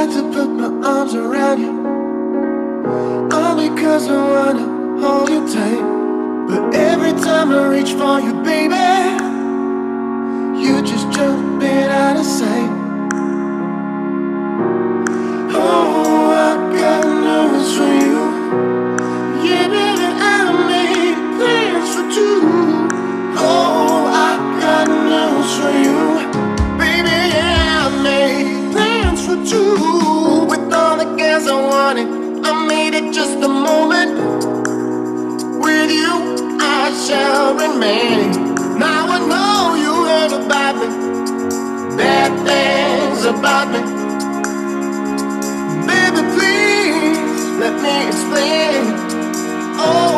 like to put my arms around you. All because I wanna hold you tight. But every time I reach for you, baby You just jump it out of sight. just a moment. With you, I shall remain. Now I know you heard about me, bad things about me. Baby, please let me explain. Oh.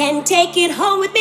Can take it home with me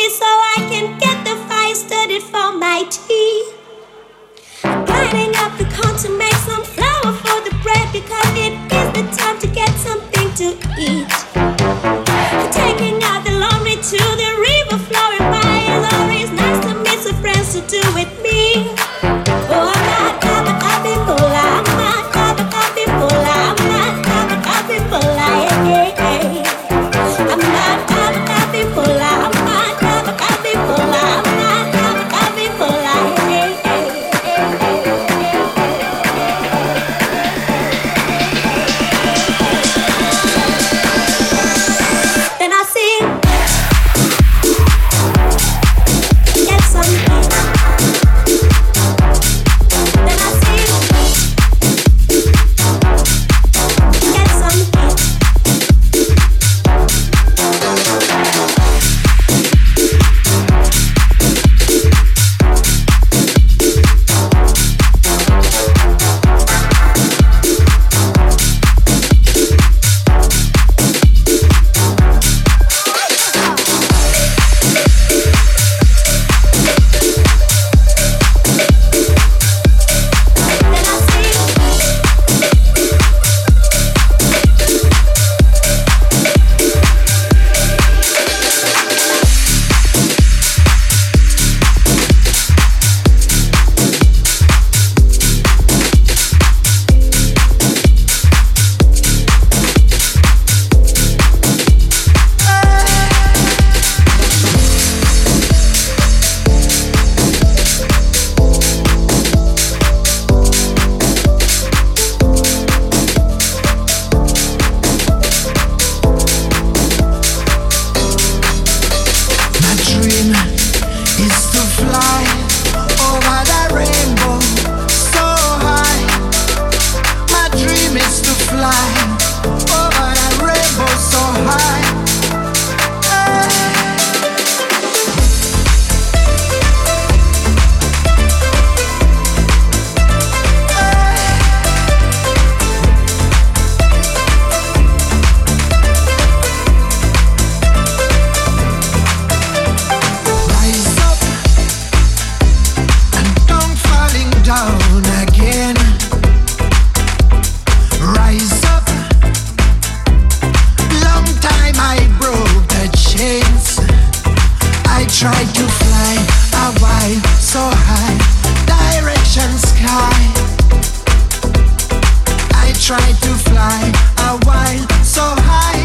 try to fly a while so high,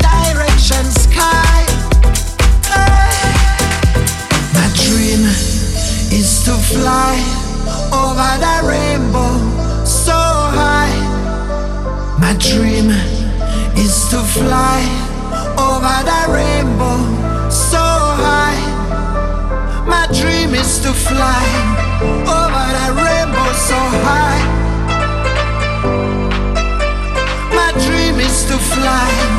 direction sky. My dream is to fly over the rainbow so high. My dream is to fly over the rainbow so high. My dream is to fly. light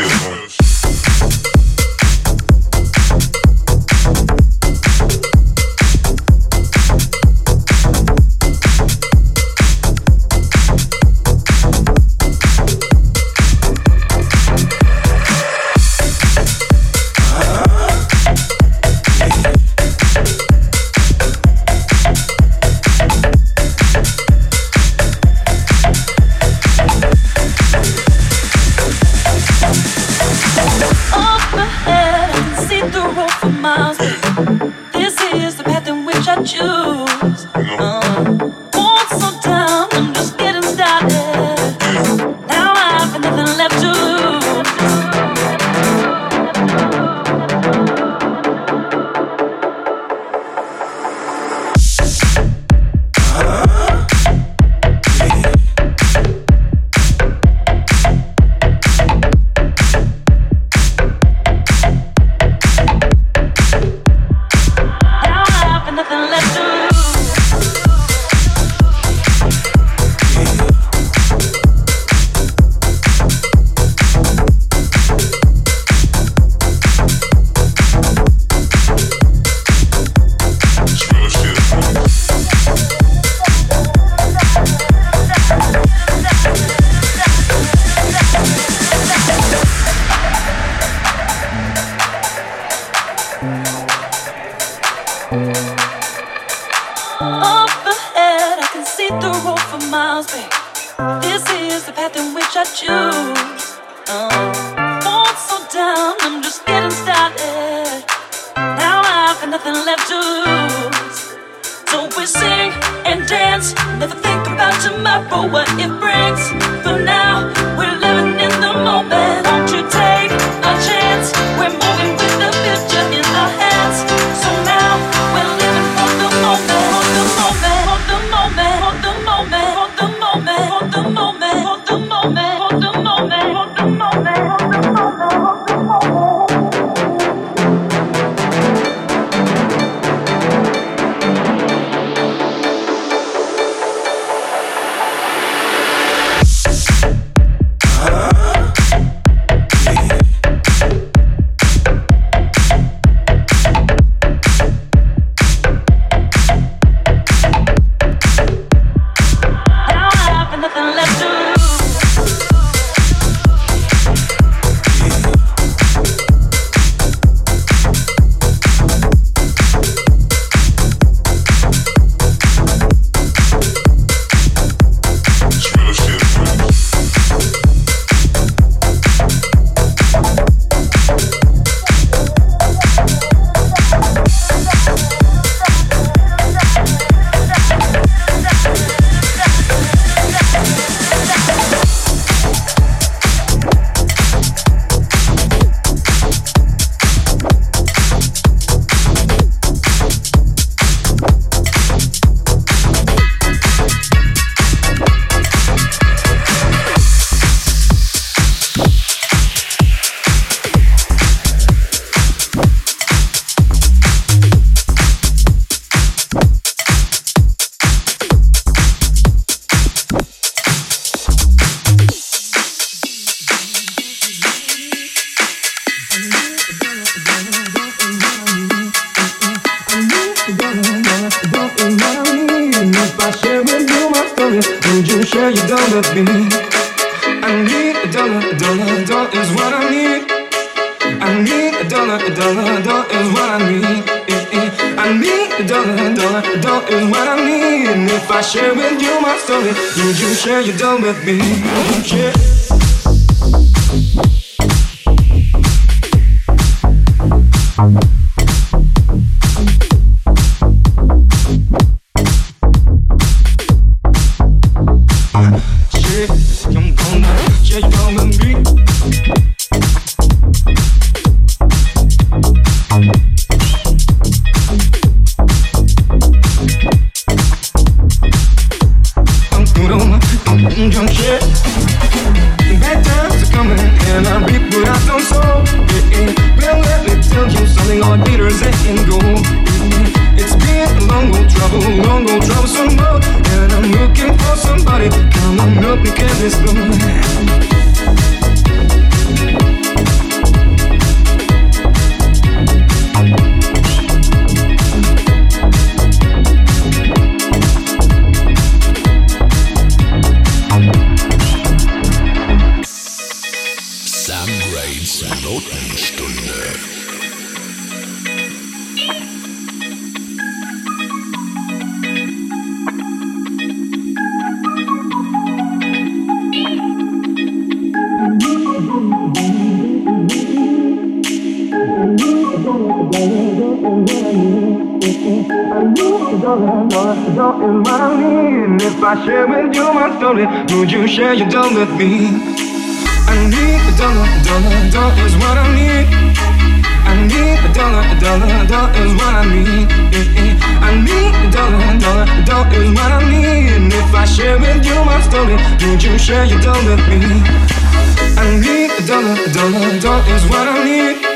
You. sing and dance. Never think about tomorrow, what it brings. For now, we're living in the moment. Won't you take a chance? We're share your dough with me. I need a dollar, a dollar, a dollar is what I need. I need a dollar, a dollar, a dollar is what I need. I need a dollar, a dollar, a dollar is what I need. And if I share with you my story would You share your dough with me? I need a dollar, with me? I need a dollar, a dollar is what I need. I need a dollar, a dollar, a dollar is what I need. I need a dollar, a dollar, a dollar is what I need. If I share with you my story, would you share your dough with me? I need a dollar, a dollar, a dollar is what I need.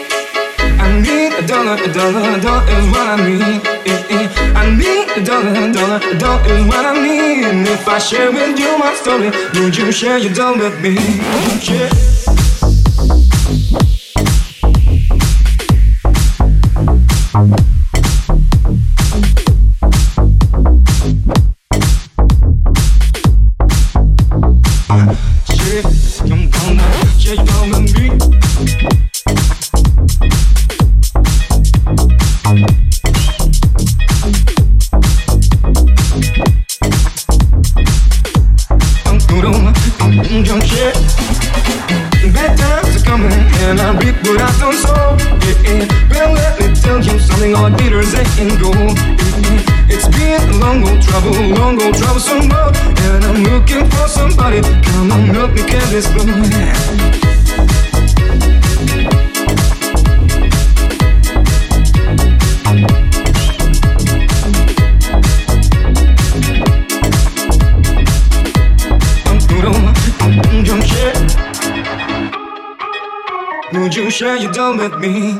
I need a dollar, a dollar, a dollar is what I need. I need a dollar, a dollar, a dollar is what I need. And if I share with you my story, would you share your dollar with me? Yeah. share with me.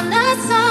On the sun.